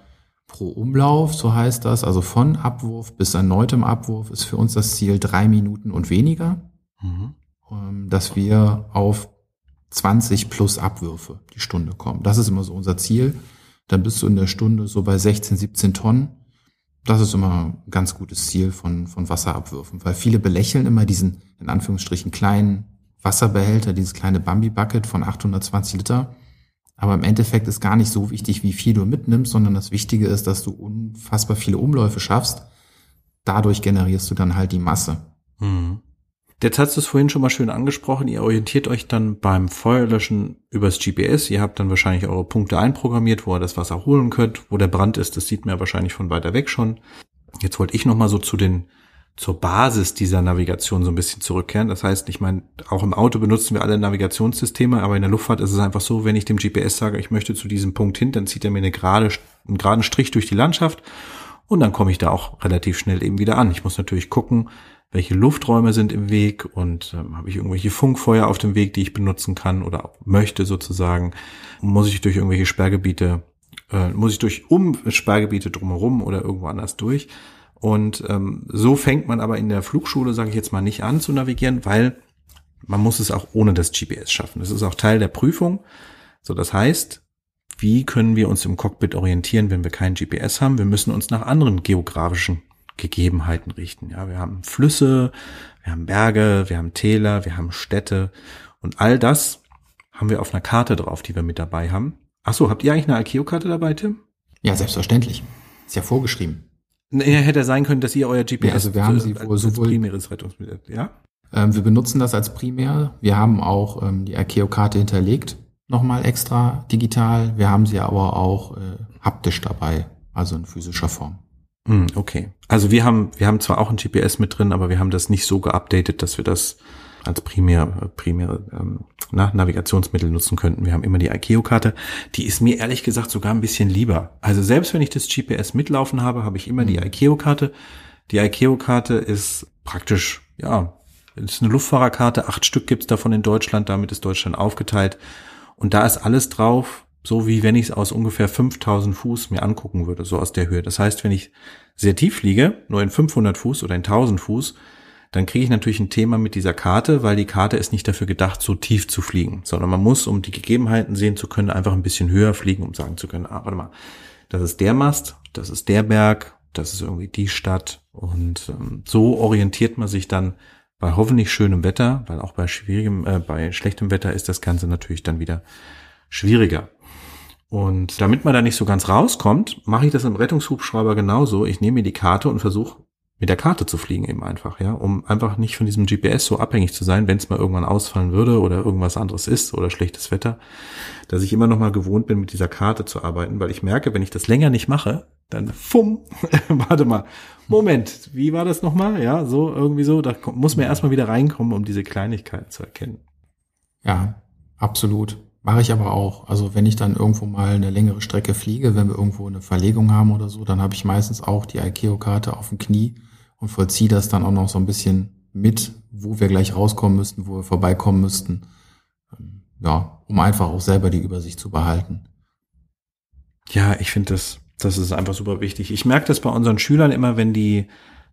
pro Umlauf, so heißt das, also von Abwurf bis erneutem Abwurf ist für uns das Ziel drei Minuten und weniger, mhm. Ähm, dass wir auf 20 plus Abwürfe die Stunde kommen. Das ist immer so unser Ziel. Dann bist du in der Stunde so bei 16, 17 Tonnen. Das ist immer ein ganz gutes Ziel von, von Wasserabwürfen, weil viele belächeln immer diesen, in Anführungsstrichen, kleinen Wasserbehälter, dieses kleine Bambi-Bucket von 820 Liter. Aber im Endeffekt ist gar nicht so wichtig, wie viel du mitnimmst, sondern das Wichtige ist, dass du unfassbar viele Umläufe schaffst. Dadurch generierst du dann halt die Masse. Mhm. Jetzt hast du es vorhin schon mal schön angesprochen. Ihr orientiert euch dann beim Feuerlöschen übers GPS. Ihr habt dann wahrscheinlich eure Punkte einprogrammiert, wo ihr das Wasser holen könnt. Wo der Brand ist, das sieht man ja wahrscheinlich von weiter weg schon. Jetzt wollte ich noch mal so zu den zur Basis dieser Navigation so ein bisschen zurückkehren. Das heißt, ich meine, auch im Auto benutzen wir alle Navigationssysteme, aber in der Luftfahrt ist es einfach so, wenn ich dem GPS sage, ich möchte zu diesem Punkt hin, dann zieht er mir eine gerade, einen geraden Strich durch die Landschaft und dann komme ich da auch relativ schnell eben wieder an. Ich muss natürlich gucken, welche Lufträume sind im Weg und ähm, habe ich irgendwelche Funkfeuer auf dem Weg, die ich benutzen kann oder möchte sozusagen. Muss ich durch irgendwelche Sperrgebiete, äh, muss ich durch um Sperrgebiete drumherum oder irgendwo anders durch. Und ähm, so fängt man aber in der Flugschule, sage ich jetzt mal, nicht an zu navigieren, weil man muss es auch ohne das GPS schaffen. Das ist auch Teil der Prüfung. So, das heißt, wie können wir uns im Cockpit orientieren, wenn wir kein GPS haben? Wir müssen uns nach anderen geografischen Gegebenheiten richten. Ja, wir haben Flüsse, wir haben Berge, wir haben Täler, wir haben Städte und all das haben wir auf einer Karte drauf, die wir mit dabei haben. Ach so, habt ihr eigentlich eine Alkeo-Karte dabei, Tim? Ja, selbstverständlich. Ist ja vorgeschrieben. Ja, hätte sein können, dass ihr euer GPS ja, also wir haben sie wohl sowohl primäres Rettungsmittel, ja? Ähm, wir benutzen das als primär. Wir haben auch ähm, die Archeo-Karte hinterlegt, nochmal extra digital. Wir haben sie aber auch äh, haptisch dabei, also in physischer Form. Hm, okay. Also wir haben, wir haben zwar auch ein GPS mit drin, aber wir haben das nicht so geupdatet, dass wir das als primär, primär ähm, na, Navigationsmittel nutzen könnten. Wir haben immer die ICAO-Karte. Die ist mir ehrlich gesagt sogar ein bisschen lieber. Also selbst wenn ich das GPS mitlaufen habe, habe ich immer die mhm. ICAO-Karte. Die ICAO-Karte ist praktisch, ja, ist eine Luftfahrerkarte. Acht Stück gibt's davon in Deutschland. Damit ist Deutschland aufgeteilt. Und da ist alles drauf, so wie wenn ich es aus ungefähr 5000 Fuß mir angucken würde, so aus der Höhe. Das heißt, wenn ich sehr tief fliege, nur in 500 Fuß oder in 1000 Fuß, dann kriege ich natürlich ein Thema mit dieser Karte, weil die Karte ist nicht dafür gedacht, so tief zu fliegen, sondern man muss, um die Gegebenheiten sehen zu können, einfach ein bisschen höher fliegen, um sagen zu können, ah, warte mal, das ist der Mast, das ist der Berg, das ist irgendwie die Stadt und ähm, so orientiert man sich dann bei hoffentlich schönem Wetter, weil auch bei schwierigem, äh, bei schlechtem Wetter ist das Ganze natürlich dann wieder schwieriger. Und damit man da nicht so ganz rauskommt, mache ich das im Rettungshubschrauber genauso. Ich nehme mir die Karte und versuche mit der Karte zu fliegen eben einfach, ja, um einfach nicht von diesem GPS so abhängig zu sein, wenn es mal irgendwann ausfallen würde oder irgendwas anderes ist oder schlechtes Wetter, dass ich immer noch mal gewohnt bin, mit dieser Karte zu arbeiten, weil ich merke, wenn ich das länger nicht mache, dann fumm, warte mal, Moment, wie war das nochmal? Ja, so irgendwie so, da muss man erstmal wieder reinkommen, um diese Kleinigkeiten zu erkennen. Ja, absolut. Mache ich aber auch. Also wenn ich dann irgendwo mal eine längere Strecke fliege, wenn wir irgendwo eine Verlegung haben oder so, dann habe ich meistens auch die ICAO-Karte auf dem Knie und vollziehe das dann auch noch so ein bisschen mit, wo wir gleich rauskommen müssten, wo wir vorbeikommen müssten. Ähm, ja, um einfach auch selber die Übersicht zu behalten. Ja, ich finde das, das ist einfach super wichtig. Ich merke das bei unseren Schülern immer, wenn die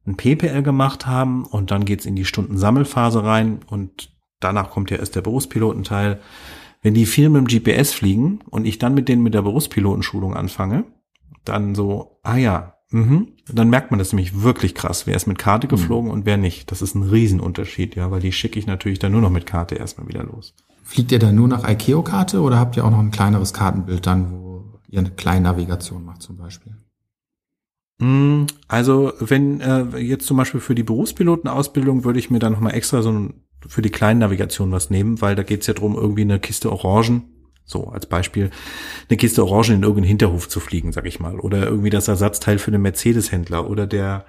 ein PPL gemacht haben und dann geht's in die Stundensammelphase rein und danach kommt ja erst der Berufspilotenteil wenn die viel mit dem GPS fliegen und ich dann mit denen mit der Berufspilotenschulung anfange, dann so, ah ja, mhm, dann merkt man das nämlich wirklich krass. Wer ist mit Karte mhm. geflogen mhm. und wer nicht. Das ist ein Riesenunterschied, ja, weil die schicke ich natürlich dann nur noch mit Karte erstmal wieder los. Fliegt ihr dann nur nach ICAO-Karte oder habt ihr auch noch ein kleineres Kartenbild dann, wo ihr eine kleine Navigation macht zum Beispiel? Mm, also wenn äh, jetzt zum Beispiel für die Berufspilotenausbildung würde ich mir dann nochmal extra so ein für die kleinen Navigationen was nehmen, weil da geht's ja drum, irgendwie eine Kiste Orangen, so als Beispiel, eine Kiste Orangen in irgendeinen Hinterhof zu fliegen, sag ich mal. Oder irgendwie das Ersatzteil für den Mercedes-Händler oder der,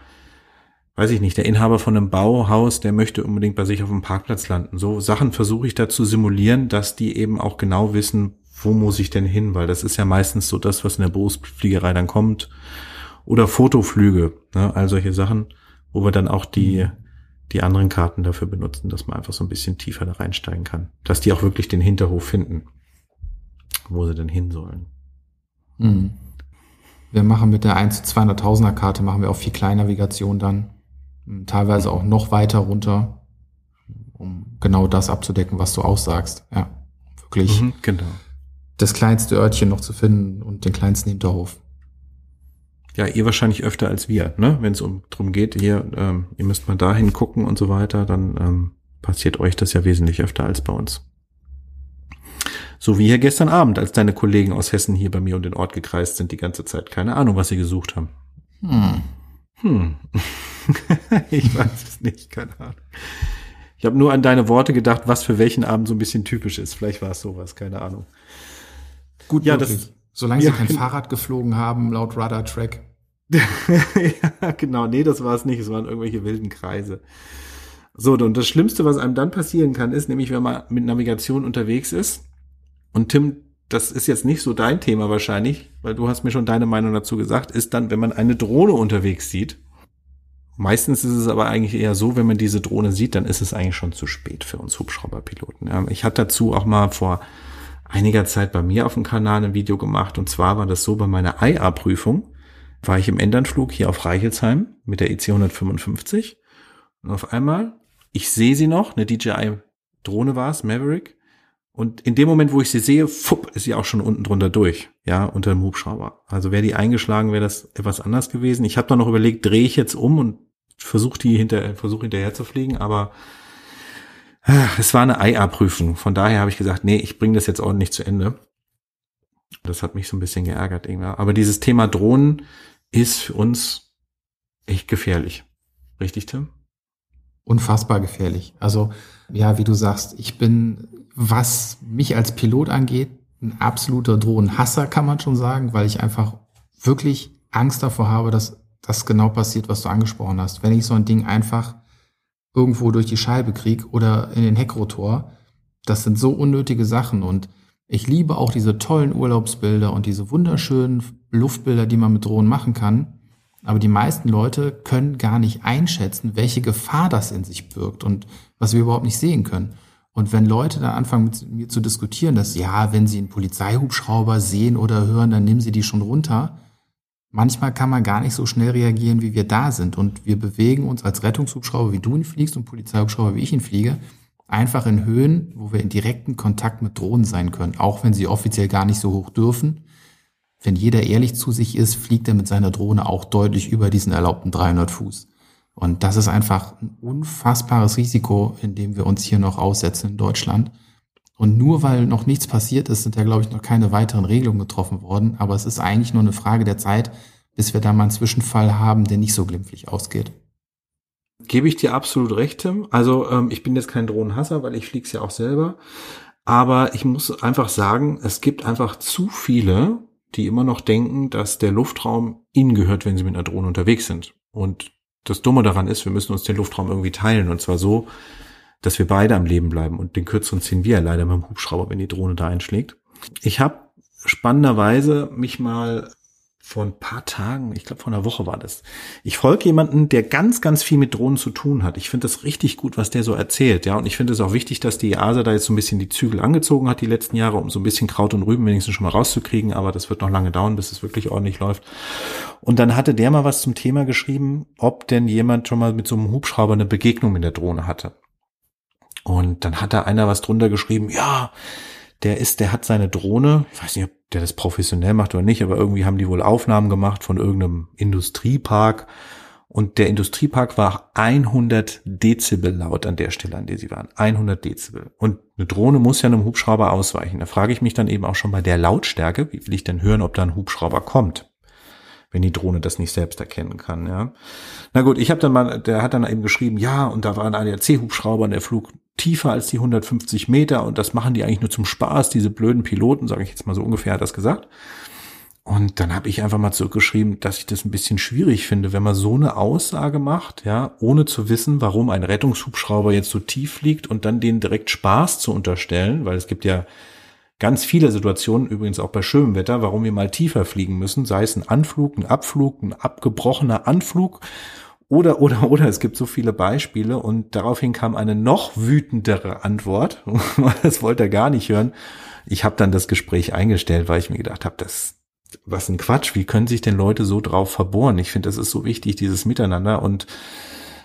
weiß ich nicht, der Inhaber von einem Bauhaus, der möchte unbedingt bei sich auf dem Parkplatz landen. So Sachen versuche ich da zu simulieren, dass die eben auch genau wissen, wo muss ich denn hin? Weil das ist ja meistens so das, was in der Berufsfliegerei dann kommt. Oder Fotoflüge, ne? all solche Sachen, wo wir dann auch die, die anderen Karten dafür benutzen, dass man einfach so ein bisschen tiefer da reinsteigen kann. Dass die auch wirklich den Hinterhof finden, wo sie denn hin sollen. Mhm. Wir machen mit der 1 zu 200.000er Karte, machen wir auch viel Kleinnavigation dann. Teilweise auch noch weiter runter, um genau das abzudecken, was du aussagst. Ja, wirklich. Mhm, genau. Das kleinste Örtchen noch zu finden und den kleinsten Hinterhof. Ja, ihr wahrscheinlich öfter als wir, ne? Wenn es um drum geht, hier, ähm, ihr müsst mal dahin gucken und so weiter, dann ähm, passiert euch das ja wesentlich öfter als bei uns. So wie hier gestern Abend, als deine Kollegen aus Hessen hier bei mir um den Ort gekreist sind die ganze Zeit. Keine Ahnung, was sie gesucht haben. Hm. Hm. ich weiß es nicht, keine Ahnung. Ich habe nur an deine Worte gedacht, was für welchen Abend so ein bisschen typisch ist. Vielleicht war es sowas, keine Ahnung. Gut, ja, möglich. das. Solange sie kein Fahrrad geflogen haben, laut Radar Track. ja, genau. Nee, das war es nicht. Es waren irgendwelche wilden Kreise. So, und das Schlimmste, was einem dann passieren kann, ist nämlich, wenn man mit Navigation unterwegs ist und Tim, das ist jetzt nicht so dein Thema wahrscheinlich, weil du hast mir schon deine Meinung dazu gesagt, ist dann, wenn man eine Drohne unterwegs sieht. Meistens ist es aber eigentlich eher so, wenn man diese Drohne sieht, dann ist es eigentlich schon zu spät für uns Hubschrauberpiloten. Ich hatte dazu auch mal vor einiger Zeit bei mir auf dem Kanal ein Video gemacht und zwar war das so bei meiner IA-Prüfung war ich im Endernflug hier auf Reichelsheim mit der EC 155 und auf einmal, ich sehe sie noch, eine DJI Drohne war es, Maverick, und in dem Moment, wo ich sie sehe, fupp, ist sie auch schon unten drunter durch, ja, unter dem Hubschrauber. Also wäre die eingeschlagen, wäre das etwas anders gewesen. Ich habe dann noch überlegt, drehe ich jetzt um und versuche die hinter, versuche hinterher zu fliegen, aber es war eine IA-Prüfung. Von daher habe ich gesagt, nee, ich bringe das jetzt ordentlich zu Ende. Das hat mich so ein bisschen geärgert, irgendwann. Aber dieses Thema Drohnen ist für uns echt gefährlich. Richtig, Tim? Unfassbar gefährlich. Also, ja, wie du sagst, ich bin was mich als Pilot angeht, ein absoluter Drohnenhasser, kann man schon sagen, weil ich einfach wirklich Angst davor habe, dass das genau passiert, was du angesprochen hast. Wenn ich so ein Ding einfach irgendwo durch die Scheibe krieg oder in den Heckrotor, das sind so unnötige Sachen und ich liebe auch diese tollen Urlaubsbilder und diese wunderschönen Luftbilder, die man mit Drohnen machen kann. Aber die meisten Leute können gar nicht einschätzen, welche Gefahr das in sich birgt und was wir überhaupt nicht sehen können. Und wenn Leute dann anfangen mit mir zu diskutieren, dass ja, wenn sie einen Polizeihubschrauber sehen oder hören, dann nehmen sie die schon runter. Manchmal kann man gar nicht so schnell reagieren, wie wir da sind. Und wir bewegen uns als Rettungshubschrauber, wie du ihn fliegst und Polizeihubschrauber, wie ich ihn fliege, einfach in Höhen, wo wir in direkten Kontakt mit Drohnen sein können, auch wenn sie offiziell gar nicht so hoch dürfen. Wenn jeder ehrlich zu sich ist, fliegt er mit seiner Drohne auch deutlich über diesen erlaubten 300 Fuß. Und das ist einfach ein unfassbares Risiko, in dem wir uns hier noch aussetzen in Deutschland. Und nur weil noch nichts passiert ist, sind ja, glaube ich, noch keine weiteren Regelungen getroffen worden. Aber es ist eigentlich nur eine Frage der Zeit, bis wir da mal einen Zwischenfall haben, der nicht so glimpflich ausgeht. Gebe ich dir absolut recht, Tim. Also ähm, ich bin jetzt kein Drohnenhasser, weil ich fliege ja auch selber. Aber ich muss einfach sagen, es gibt einfach zu viele, die immer noch denken, dass der Luftraum ihnen gehört, wenn sie mit einer Drohne unterwegs sind. Und das Dumme daran ist, wir müssen uns den Luftraum irgendwie teilen und zwar so, dass wir beide am Leben bleiben und den kürzeren ziehen wir leider mit dem Hubschrauber, wenn die Drohne da einschlägt. Ich habe spannenderweise mich mal vor ein paar Tagen, ich glaube vor einer Woche war das. Ich folge jemanden, der ganz, ganz viel mit Drohnen zu tun hat. Ich finde das richtig gut, was der so erzählt, ja. Und ich finde es auch wichtig, dass die EASA da jetzt so ein bisschen die Zügel angezogen hat die letzten Jahre, um so ein bisschen Kraut und Rüben wenigstens schon mal rauszukriegen. Aber das wird noch lange dauern, bis es wirklich ordentlich läuft. Und dann hatte der mal was zum Thema geschrieben, ob denn jemand schon mal mit so einem Hubschrauber eine Begegnung mit der Drohne hatte. Und dann hat da einer was drunter geschrieben, ja, der ist, der hat seine Drohne, ich weiß nicht, ob der das professionell macht oder nicht, aber irgendwie haben die wohl Aufnahmen gemacht von irgendeinem Industriepark und der Industriepark war 100 Dezibel laut an der Stelle, an der sie waren. 100 Dezibel. Und eine Drohne muss ja einem Hubschrauber ausweichen. Da frage ich mich dann eben auch schon bei der Lautstärke, wie will ich denn hören, ob da ein Hubschrauber kommt? wenn die Drohne das nicht selbst erkennen kann, ja. Na gut, ich habe dann mal, der hat dann eben geschrieben, ja, und da war ein ADAC-Hubschrauber und der flog tiefer als die 150 Meter und das machen die eigentlich nur zum Spaß, diese blöden Piloten, sage ich jetzt mal so ungefähr, hat das gesagt. Und dann habe ich einfach mal zurückgeschrieben, dass ich das ein bisschen schwierig finde, wenn man so eine Aussage macht, ja, ohne zu wissen, warum ein Rettungshubschrauber jetzt so tief fliegt und dann denen direkt Spaß zu unterstellen, weil es gibt ja ganz viele Situationen, übrigens auch bei schönem Wetter, warum wir mal tiefer fliegen müssen, sei es ein Anflug, ein Abflug, ein abgebrochener Anflug oder, oder, oder, es gibt so viele Beispiele und daraufhin kam eine noch wütendere Antwort. das wollte er gar nicht hören. Ich habe dann das Gespräch eingestellt, weil ich mir gedacht habe, das, was ein Quatsch, wie können sich denn Leute so drauf verbohren? Ich finde, das ist so wichtig, dieses Miteinander und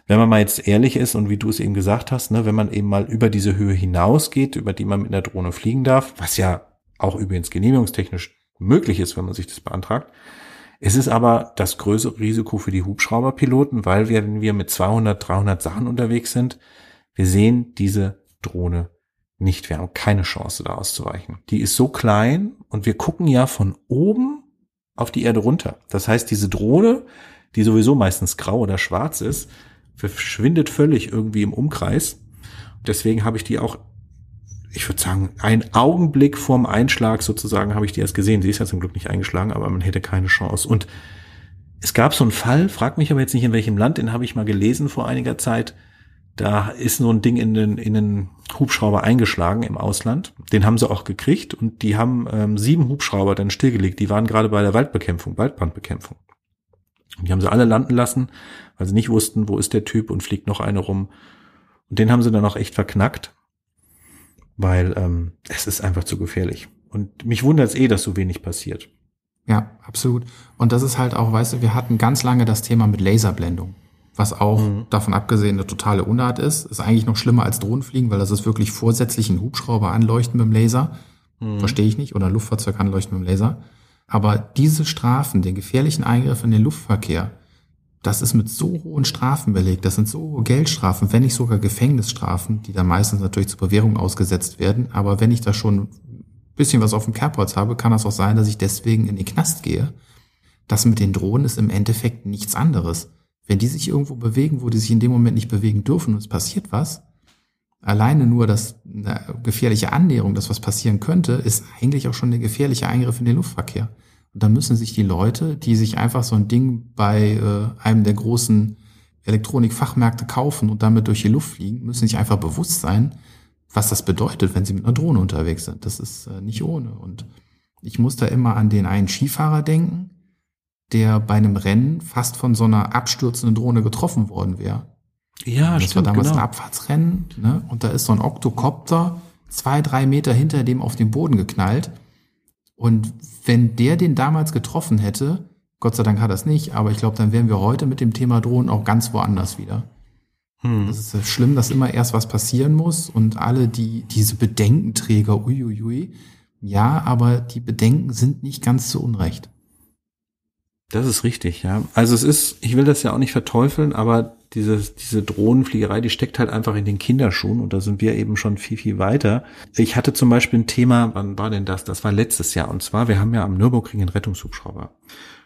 wenn man mal jetzt ehrlich ist und wie du es eben gesagt hast, ne, wenn man eben mal über diese Höhe hinausgeht, über die man mit einer Drohne fliegen darf, was ja auch übrigens genehmigungstechnisch möglich ist, wenn man sich das beantragt, es ist aber das größere Risiko für die Hubschrauberpiloten, weil wir, wenn wir mit 200, 300 Sachen unterwegs sind, wir sehen diese Drohne nicht. Wir haben keine Chance, da auszuweichen. Die ist so klein und wir gucken ja von oben auf die Erde runter. Das heißt, diese Drohne, die sowieso meistens grau oder schwarz ist, verschwindet völlig irgendwie im Umkreis. Deswegen habe ich die auch, ich würde sagen, einen Augenblick vorm Einschlag sozusagen habe ich die erst gesehen. Sie ist ja zum Glück nicht eingeschlagen, aber man hätte keine Chance. Und es gab so einen Fall, frag mich aber jetzt nicht in welchem Land, den habe ich mal gelesen vor einiger Zeit. Da ist so ein Ding in den, in den Hubschrauber eingeschlagen im Ausland. Den haben sie auch gekriegt und die haben ähm, sieben Hubschrauber dann stillgelegt. Die waren gerade bei der Waldbekämpfung, Waldbrandbekämpfung. Die haben sie alle landen lassen, weil sie nicht wussten, wo ist der Typ und fliegt noch eine rum. Und den haben sie dann auch echt verknackt, weil ähm, es ist einfach zu gefährlich. Und mich wundert es eh, dass so wenig passiert. Ja, absolut. Und das ist halt auch, weißt du, wir hatten ganz lange das Thema mit Laserblendung, was auch mhm. davon abgesehen eine totale Unart ist. Ist eigentlich noch schlimmer als Drohnenfliegen, weil das ist wirklich vorsätzlich ein Hubschrauber anleuchten mit dem Laser. Mhm. Verstehe ich nicht. Oder ein Luftfahrzeug anleuchten mit dem Laser. Aber diese Strafen, den gefährlichen Eingriff in den Luftverkehr, das ist mit so hohen Strafen belegt. Das sind so hohe Geldstrafen, wenn nicht sogar Gefängnisstrafen, die dann meistens natürlich zur Bewährung ausgesetzt werden. Aber wenn ich da schon ein bisschen was auf dem Kerbholz habe, kann das auch sein, dass ich deswegen in den Knast gehe. Das mit den Drohnen ist im Endeffekt nichts anderes. Wenn die sich irgendwo bewegen, wo die sich in dem Moment nicht bewegen dürfen und es passiert was, alleine nur das eine gefährliche Annäherung, dass was passieren könnte, ist eigentlich auch schon der gefährliche Eingriff in den Luftverkehr. Und dann müssen sich die Leute, die sich einfach so ein Ding bei äh, einem der großen Elektronikfachmärkte kaufen und damit durch die Luft fliegen, müssen sich einfach bewusst sein, was das bedeutet, wenn sie mit einer Drohne unterwegs sind. Das ist äh, nicht ohne. Und ich muss da immer an den einen Skifahrer denken, der bei einem Rennen fast von so einer abstürzenden Drohne getroffen worden wäre. Ja, das stimmt, war damals genau. ein Abfahrtsrennen, ne? Und da ist so ein Oktokopter zwei, drei Meter hinter dem auf den Boden geknallt. Und wenn der den damals getroffen hätte, Gott sei Dank hat er es nicht, aber ich glaube, dann wären wir heute mit dem Thema Drohnen auch ganz woanders wieder. Hm. Das ist schlimm, dass immer erst was passieren muss und alle die, diese Bedenkenträger, uiuiui, ja, aber die Bedenken sind nicht ganz zu Unrecht. Das ist richtig, ja. Also es ist, ich will das ja auch nicht verteufeln, aber diese, diese Drohnenfliegerei, die steckt halt einfach in den Kinderschuhen und da sind wir eben schon viel, viel weiter. Ich hatte zum Beispiel ein Thema, wann war denn das? Das war letztes Jahr und zwar, wir haben ja am Nürburgring einen Rettungshubschrauber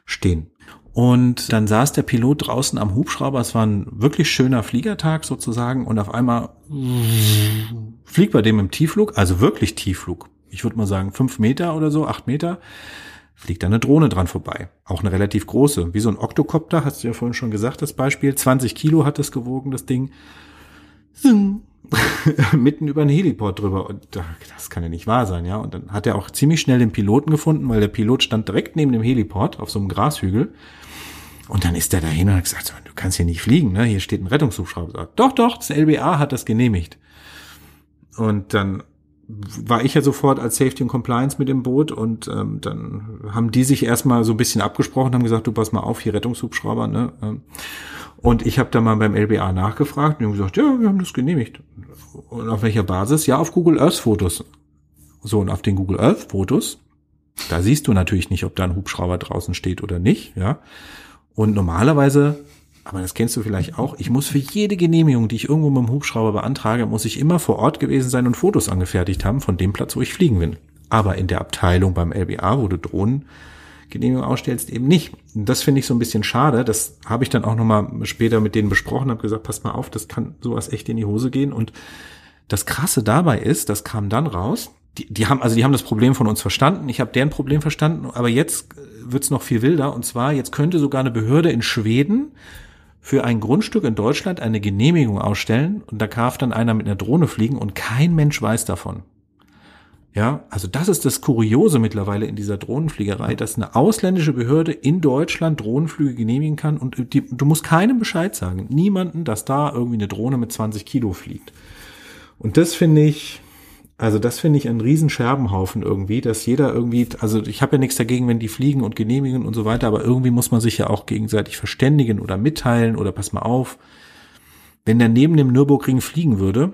stehen. Und dann saß der Pilot draußen am Hubschrauber, es war ein wirklich schöner Fliegertag sozusagen und auf einmal fliegt bei dem im Tiefflug, also wirklich Tiefflug, ich würde mal sagen fünf Meter oder so, acht Meter, fliegt da eine Drohne dran vorbei. Auch eine relativ große, wie so ein Oktokopter, hast du ja vorhin schon gesagt, das Beispiel. 20 Kilo hat das gewogen, das Ding. Mitten über einen Heliport drüber. Und das kann ja nicht wahr sein, ja. Und dann hat er auch ziemlich schnell den Piloten gefunden, weil der Pilot stand direkt neben dem Heliport auf so einem Grashügel. Und dann ist er dahin und hat gesagt, du kannst hier nicht fliegen, ne? Hier steht ein Rettungshubschrauber. Doch, doch, das LBA hat das genehmigt. Und dann war ich ja sofort als Safety und Compliance mit im Boot und ähm, dann haben die sich erstmal so ein bisschen abgesprochen, haben gesagt, du pass mal auf, hier Rettungshubschrauber, ne? Ähm. Und ich habe da mal beim LBA nachgefragt und die haben gesagt, ja, wir haben das genehmigt. Und auf welcher Basis? Ja, auf Google Earth Fotos. So, und auf den Google Earth Fotos, da siehst du natürlich nicht, ob da ein Hubschrauber draußen steht oder nicht, ja. Und normalerweise aber das kennst du vielleicht auch, ich muss für jede Genehmigung, die ich irgendwo mit dem Hubschrauber beantrage, muss ich immer vor Ort gewesen sein und Fotos angefertigt haben von dem Platz, wo ich fliegen will. Aber in der Abteilung beim LBA, wo du Drohnengenehmigung ausstellst, eben nicht. Und das finde ich so ein bisschen schade. Das habe ich dann auch nochmal später mit denen besprochen, habe gesagt, passt mal auf, das kann sowas echt in die Hose gehen. Und das Krasse dabei ist, das kam dann raus, die, die haben, also die haben das Problem von uns verstanden, ich habe deren Problem verstanden, aber jetzt wird's noch viel wilder. Und zwar, jetzt könnte sogar eine Behörde in Schweden für ein Grundstück in Deutschland eine Genehmigung ausstellen und da darf dann einer mit einer Drohne fliegen und kein Mensch weiß davon. Ja, also das ist das Kuriose mittlerweile in dieser Drohnenfliegerei, dass eine ausländische Behörde in Deutschland Drohnenflüge genehmigen kann und die, du musst keinem Bescheid sagen, niemanden, dass da irgendwie eine Drohne mit 20 Kilo fliegt. Und das finde ich, also das finde ich ein riesen Scherbenhaufen irgendwie, dass jeder irgendwie, also ich habe ja nichts dagegen, wenn die fliegen und genehmigen und so weiter, aber irgendwie muss man sich ja auch gegenseitig verständigen oder mitteilen oder pass mal auf. Wenn der neben dem Nürburgring fliegen würde,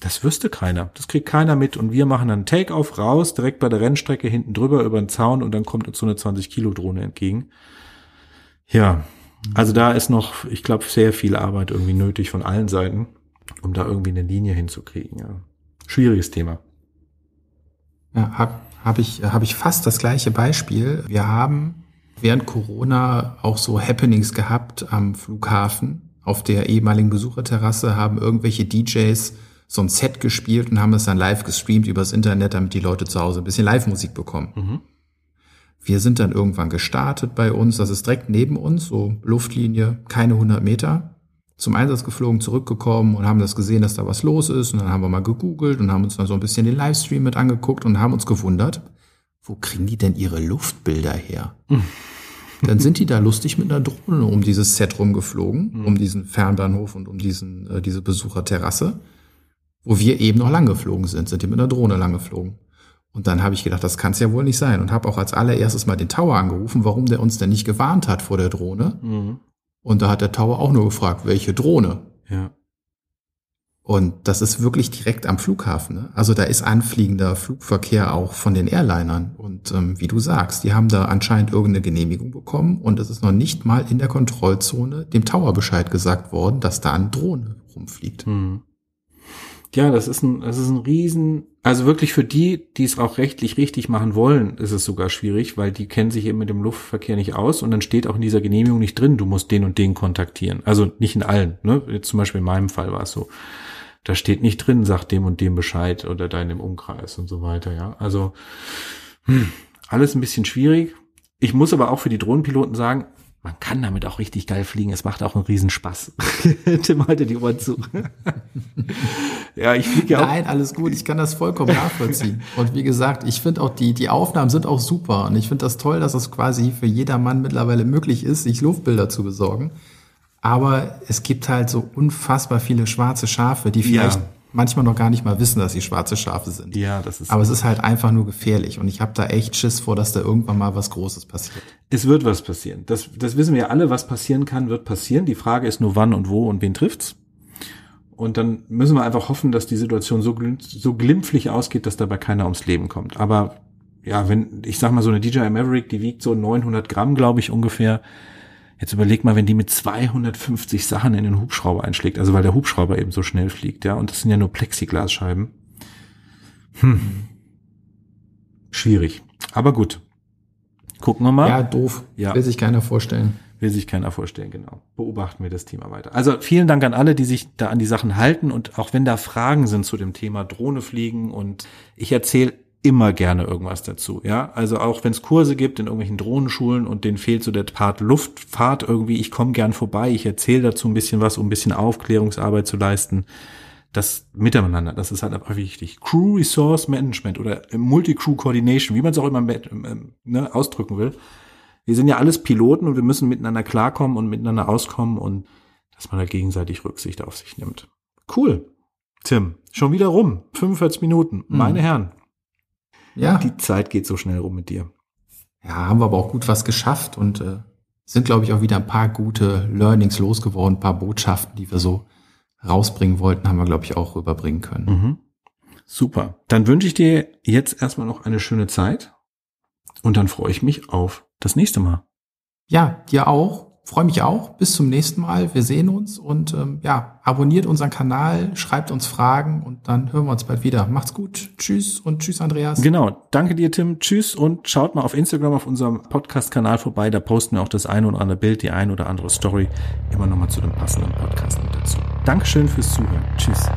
das wüsste keiner. Das kriegt keiner mit. Und wir machen dann Take-off raus, direkt bei der Rennstrecke hinten drüber über den Zaun und dann kommt uns so eine 20-Kilo-Drohne entgegen. Ja, also da ist noch, ich glaube, sehr viel Arbeit irgendwie nötig von allen Seiten, um da irgendwie eine Linie hinzukriegen. Ja. Schwieriges Thema. Ja, habe hab ich, hab ich fast das gleiche Beispiel. Wir haben während Corona auch so Happenings gehabt am Flughafen. Auf der ehemaligen Besucherterrasse haben irgendwelche DJs so ein Set gespielt und haben das dann live gestreamt übers Internet, damit die Leute zu Hause ein bisschen Live-Musik bekommen. Mhm. Wir sind dann irgendwann gestartet bei uns, das ist direkt neben uns, so Luftlinie, keine 100 Meter, zum Einsatz geflogen, zurückgekommen und haben das gesehen, dass da was los ist und dann haben wir mal gegoogelt und haben uns dann so ein bisschen den Livestream mit angeguckt und haben uns gewundert, wo kriegen die denn ihre Luftbilder her? dann sind die da lustig mit einer Drohne um dieses Set rumgeflogen, mhm. um diesen Fernbahnhof und um diesen, äh, diese Besucherterrasse wo wir eben noch lang geflogen sind, sind die mit einer Drohne lang geflogen. Und dann habe ich gedacht, das kann es ja wohl nicht sein und habe auch als allererstes mal den Tower angerufen, warum der uns denn nicht gewarnt hat vor der Drohne. Mhm. Und da hat der Tower auch nur gefragt, welche Drohne? Ja. Und das ist wirklich direkt am Flughafen. Ne? Also da ist anfliegender Flugverkehr auch von den Airlinern. Und ähm, wie du sagst, die haben da anscheinend irgendeine Genehmigung bekommen und es ist noch nicht mal in der Kontrollzone dem Tower Bescheid gesagt worden, dass da eine Drohne rumfliegt. Mhm. Ja, das ist ein, das ist ein Riesen, also wirklich für die, die es auch rechtlich richtig machen wollen, ist es sogar schwierig, weil die kennen sich eben mit dem Luftverkehr nicht aus und dann steht auch in dieser Genehmigung nicht drin, du musst den und den kontaktieren. Also nicht in allen, ne? Jetzt zum Beispiel in meinem Fall war es so. Da steht nicht drin, sag dem und dem Bescheid oder deinem Umkreis und so weiter, ja. Also, hm, alles ein bisschen schwierig. Ich muss aber auch für die Drohnenpiloten sagen, man kann damit auch richtig geil fliegen. Es macht auch einen Riesenspaß. Tim halte die Ohren zu. ja, ich fliege ja auch. Nein, alles gut. Ich kann das vollkommen nachvollziehen. Und wie gesagt, ich finde auch die, die Aufnahmen sind auch super. Und ich finde das toll, dass es quasi für jedermann mittlerweile möglich ist, sich Luftbilder zu besorgen. Aber es gibt halt so unfassbar viele schwarze Schafe, die vielleicht ja manchmal noch gar nicht mal wissen, dass sie schwarze Schafe sind. Ja, das ist. Aber es ist halt einfach nur gefährlich und ich habe da echt Schiss vor, dass da irgendwann mal was Großes passiert. Es wird was passieren. Das, das wissen wir alle, was passieren kann, wird passieren. Die Frage ist nur wann und wo und wen trifft's. Und dann müssen wir einfach hoffen, dass die Situation so, so glimpflich ausgeht, dass dabei keiner ums Leben kommt. Aber ja, wenn, ich sag mal, so eine DJI Maverick, die wiegt so 900 Gramm, glaube ich, ungefähr Jetzt überleg mal, wenn die mit 250 Sachen in den Hubschrauber einschlägt, also weil der Hubschrauber eben so schnell fliegt, ja, und das sind ja nur Plexiglasscheiben. Hm. Schwierig. Aber gut. Gucken wir mal. Ja, doof. Ja. Will sich keiner vorstellen. Will sich keiner vorstellen, genau. Beobachten wir das Thema weiter. Also vielen Dank an alle, die sich da an die Sachen halten und auch wenn da Fragen sind zu dem Thema Drohne fliegen und ich erzähle immer gerne irgendwas dazu. Ja, also auch wenn es Kurse gibt in irgendwelchen Drohnenschulen und denen fehlt so der Part Luftfahrt irgendwie, ich komme gern vorbei, ich erzähle dazu ein bisschen was, um ein bisschen Aufklärungsarbeit zu leisten. Das Miteinander, das ist halt einfach wichtig. Crew Resource Management oder Multi-Crew Coordination, wie man es auch immer ne, ausdrücken will. Wir sind ja alles Piloten und wir müssen miteinander klarkommen und miteinander auskommen und dass man da gegenseitig Rücksicht auf sich nimmt. Cool. Tim, schon wieder rum. 45 Minuten. Meine mhm. Herren, ja. Die Zeit geht so schnell rum mit dir. Ja, haben wir aber auch gut was geschafft und äh, sind, glaube ich, auch wieder ein paar gute Learnings losgeworden, ein paar Botschaften, die wir so rausbringen wollten, haben wir, glaube ich, auch rüberbringen können. Mhm. Super. Dann wünsche ich dir jetzt erstmal noch eine schöne Zeit und dann freue ich mich auf das nächste Mal. Ja, dir auch freue mich auch. Bis zum nächsten Mal. Wir sehen uns und ähm, ja, abonniert unseren Kanal, schreibt uns Fragen und dann hören wir uns bald wieder. Macht's gut. Tschüss und tschüss, Andreas. Genau. Danke dir, Tim. Tschüss und schaut mal auf Instagram auf unserem Podcast-Kanal vorbei. Da posten wir auch das eine oder andere Bild, die eine oder andere Story immer nochmal zu dem passenden Podcast mit dazu. Dankeschön fürs Zuhören. Tschüss.